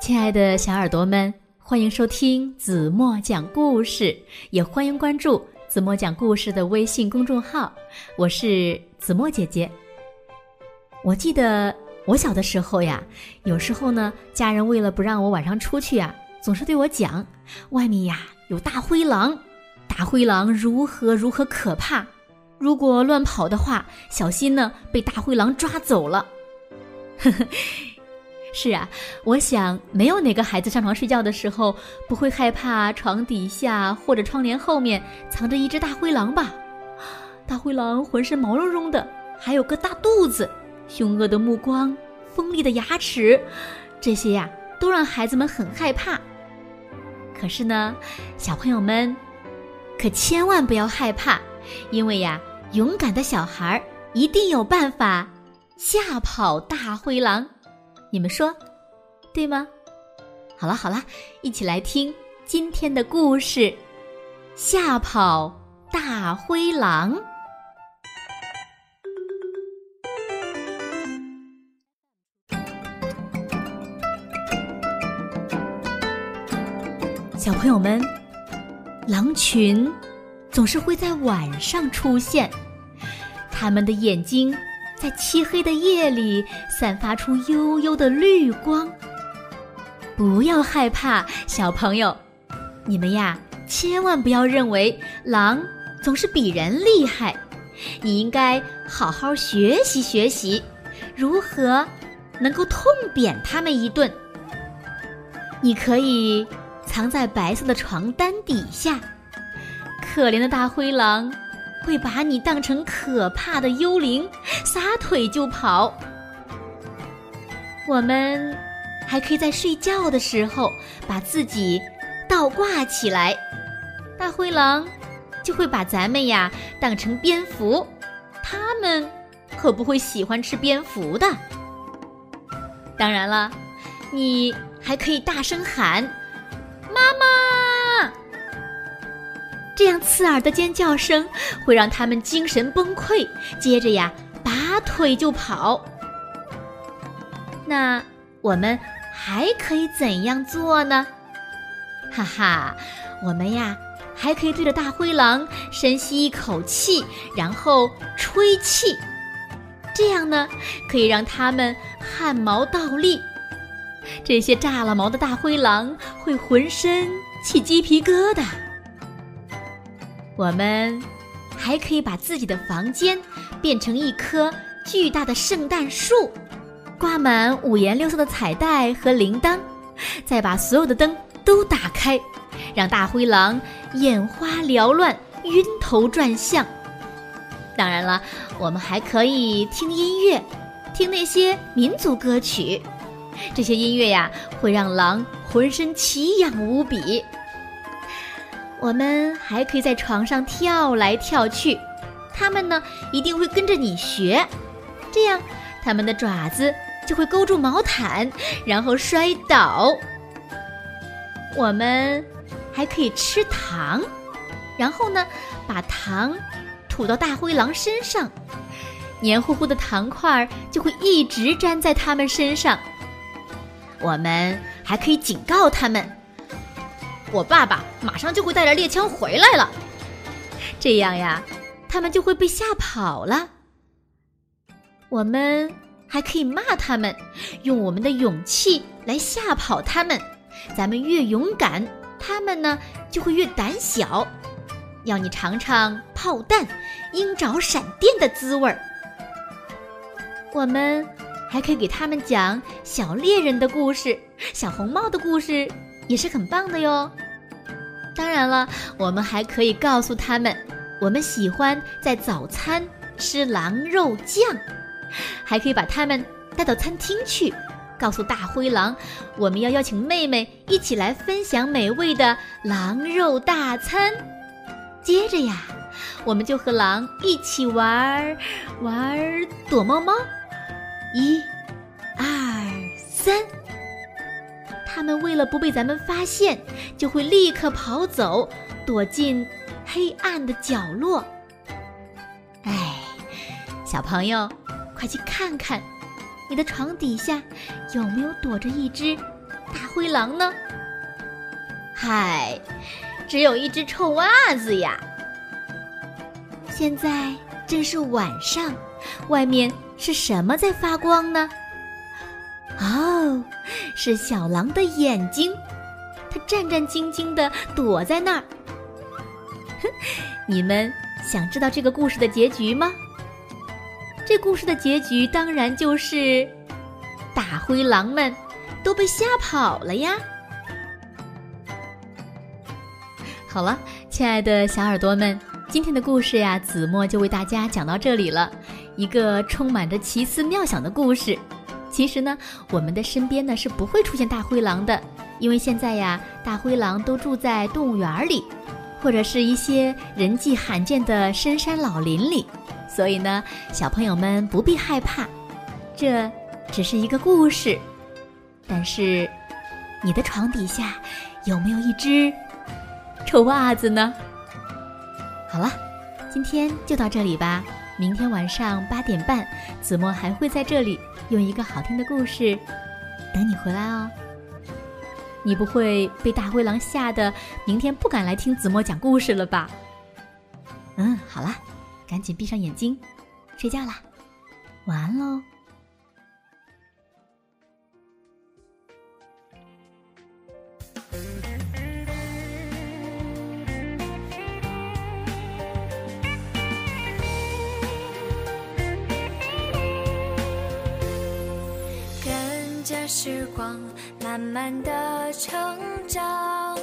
亲爱的小耳朵们，欢迎收听子墨讲故事，也欢迎关注子墨讲故事的微信公众号。我是子墨姐姐。我记得我小的时候呀，有时候呢，家人为了不让我晚上出去啊，总是对我讲，外面呀有大灰狼，大灰狼如何如何可怕，如果乱跑的话，小心呢被大灰狼抓走了。呵呵。是啊，我想没有哪个孩子上床睡觉的时候不会害怕床底下或者窗帘后面藏着一只大灰狼吧？大灰狼浑身毛茸茸的，还有个大肚子，凶恶的目光，锋利的牙齿，这些呀都让孩子们很害怕。可是呢，小朋友们可千万不要害怕，因为呀，勇敢的小孩一定有办法吓跑大灰狼。你们说，对吗？好了好了，一起来听今天的故事：吓跑大灰狼。小朋友们，狼群总是会在晚上出现，他们的眼睛。在漆黑的夜里，散发出幽幽的绿光。不要害怕，小朋友，你们呀，千万不要认为狼总是比人厉害。你应该好好学习学习，如何能够痛扁他们一顿。你可以藏在白色的床单底下，可怜的大灰狼。会把你当成可怕的幽灵，撒腿就跑。我们还可以在睡觉的时候把自己倒挂起来，大灰狼就会把咱们呀当成蝙蝠，他们可不会喜欢吃蝙蝠的。当然了，你还可以大声喊：“妈妈！”这样刺耳的尖叫声会让他们精神崩溃，接着呀，拔腿就跑。那我们还可以怎样做呢？哈哈，我们呀，还可以对着大灰狼深吸一口气，然后吹气，这样呢，可以让他们汗毛倒立。这些炸了毛的大灰狼会浑身起鸡皮疙瘩。我们还可以把自己的房间变成一棵巨大的圣诞树，挂满五颜六色的彩带和铃铛，再把所有的灯都打开，让大灰狼眼花缭乱、晕头转向。当然了，我们还可以听音乐，听那些民族歌曲，这些音乐呀会让狼浑身奇痒无比。我们还可以在床上跳来跳去，它们呢一定会跟着你学，这样它们的爪子就会勾住毛毯，然后摔倒。我们还可以吃糖，然后呢把糖吐到大灰狼身上，黏糊糊的糖块儿就会一直粘在它们身上。我们还可以警告它们。我爸爸马上就会带着猎枪回来了，这样呀，他们就会被吓跑了。我们还可以骂他们，用我们的勇气来吓跑他们。咱们越勇敢，他们呢就会越胆小。要你尝尝炮弹、鹰爪、闪电的滋味儿。我们还可以给他们讲小猎人的故事、小红帽的故事。也是很棒的哟。当然了，我们还可以告诉他们，我们喜欢在早餐吃狼肉酱，还可以把他们带到餐厅去，告诉大灰狼，我们要邀请妹妹一起来分享美味的狼肉大餐。接着呀，我们就和狼一起玩玩躲猫猫，一、二、三。他们为了不被咱们发现，就会立刻跑走，躲进黑暗的角落。哎，小朋友，快去看看，你的床底下有没有躲着一只大灰狼呢？嗨，只有一只臭袜子呀！现在正是晚上，外面是什么在发光呢？是小狼的眼睛，它战战兢兢地躲在那儿。你们想知道这个故事的结局吗？这故事的结局当然就是大灰狼们都被吓跑了呀。好了，亲爱的小耳朵们，今天的故事呀，子墨就为大家讲到这里了。一个充满着奇思妙想的故事。其实呢，我们的身边呢是不会出现大灰狼的，因为现在呀，大灰狼都住在动物园里，或者是一些人迹罕见的深山老林里。所以呢，小朋友们不必害怕，这只是一个故事。但是，你的床底下有没有一只？臭袜子呢？好了，今天就到这里吧。明天晚上八点半，子墨还会在这里用一个好听的故事等你回来哦。你不会被大灰狼吓得明天不敢来听子墨讲故事了吧？嗯，好了，赶紧闭上眼睛睡觉啦，晚安喽。着时光慢慢的成长，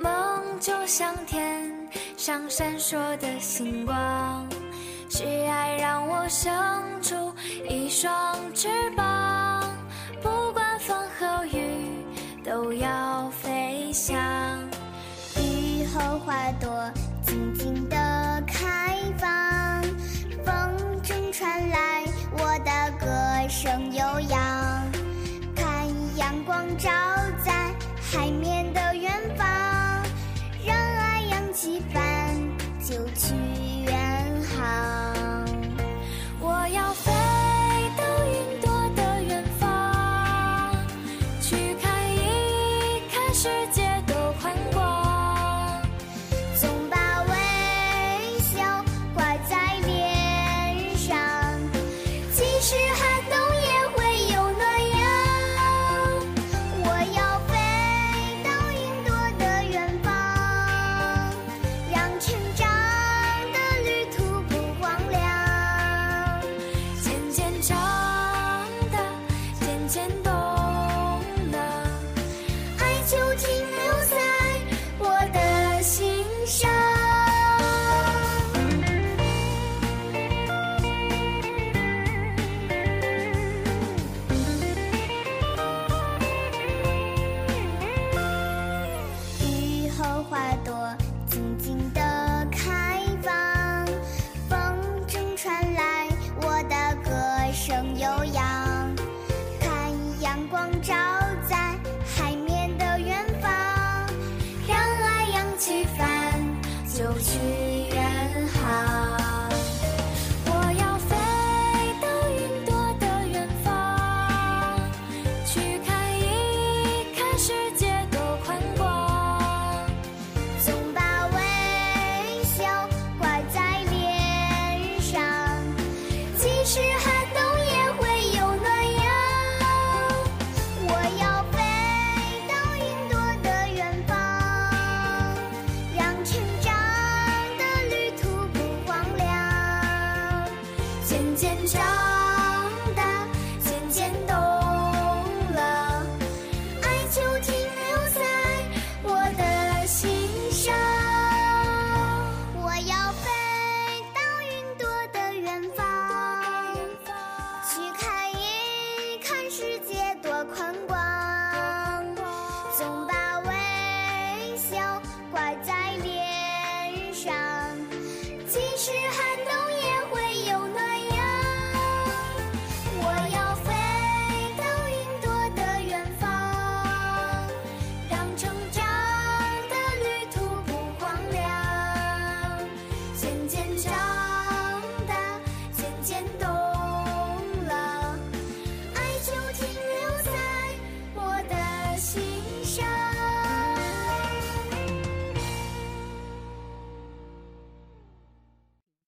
梦就像天上闪烁的星光，是爱让我生出一双翅膀，不管风和雨都要飞翔。雨后花朵